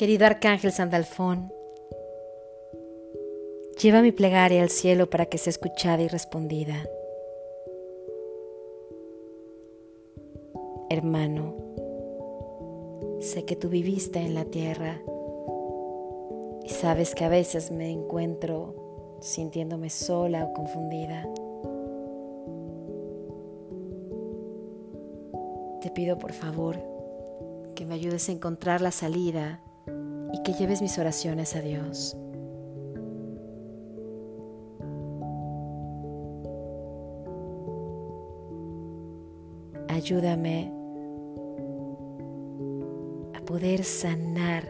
Querido Arcángel Sandalfón, lleva mi plegaria al cielo para que sea escuchada y respondida. Hermano, sé que tú viviste en la tierra y sabes que a veces me encuentro sintiéndome sola o confundida. Te pido por favor que me ayudes a encontrar la salida y que lleves mis oraciones a Dios. Ayúdame a poder sanar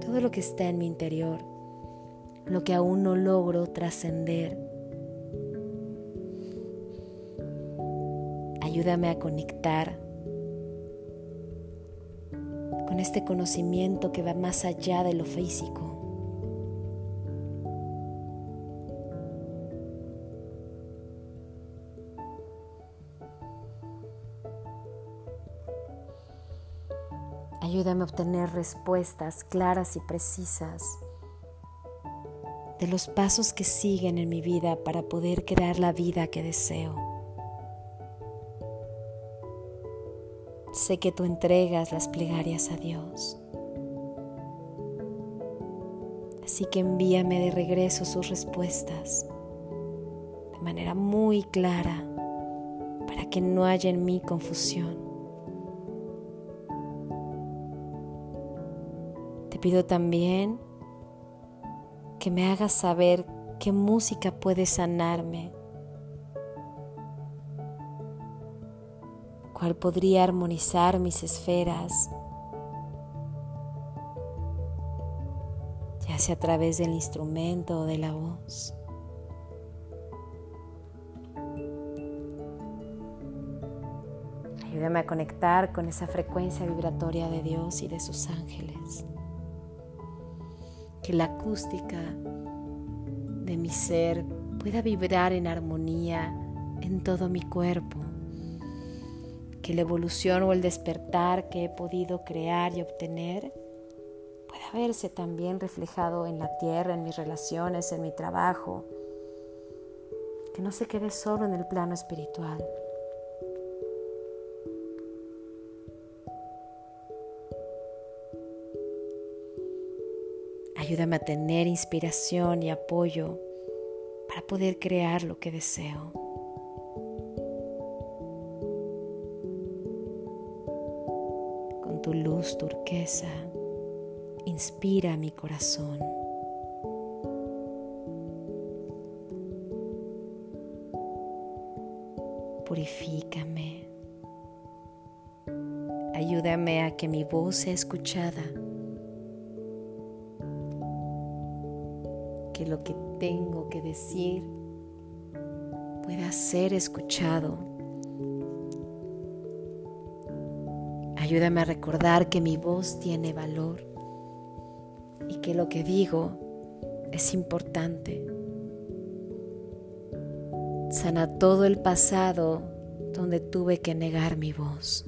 todo lo que está en mi interior, lo que aún no logro trascender. Ayúdame a conectar con este conocimiento que va más allá de lo físico. Ayúdame a obtener respuestas claras y precisas de los pasos que siguen en mi vida para poder crear la vida que deseo. Sé que tú entregas las plegarias a Dios. Así que envíame de regreso sus respuestas de manera muy clara para que no haya en mí confusión. Te pido también que me hagas saber qué música puede sanarme cuál podría armonizar mis esferas, ya sea a través del instrumento o de la voz. Ayúdame a conectar con esa frecuencia vibratoria de Dios y de sus ángeles. Que la acústica de mi ser pueda vibrar en armonía en todo mi cuerpo que la evolución o el despertar que he podido crear y obtener pueda verse también reflejado en la tierra, en mis relaciones, en mi trabajo, que no se quede solo en el plano espiritual. Ayúdame a tener inspiración y apoyo para poder crear lo que deseo. Tu luz turquesa inspira mi corazón. Purifícame. Ayúdame a que mi voz sea escuchada. Que lo que tengo que decir pueda ser escuchado Ayúdame a recordar que mi voz tiene valor y que lo que digo es importante. Sana todo el pasado donde tuve que negar mi voz,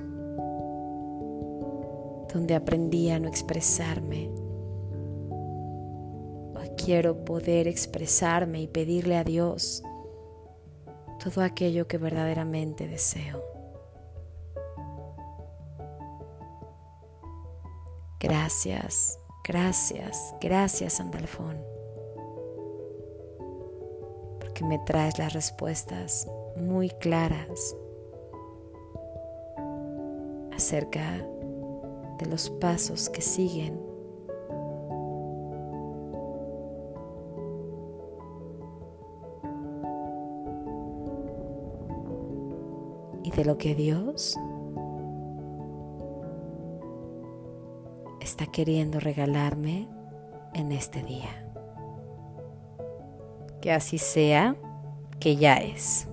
donde aprendí a no expresarme. Hoy quiero poder expresarme y pedirle a Dios todo aquello que verdaderamente deseo. Gracias, gracias, gracias Andalfón, porque me traes las respuestas muy claras acerca de los pasos que siguen y de lo que Dios está queriendo regalarme en este día. Que así sea, que ya es.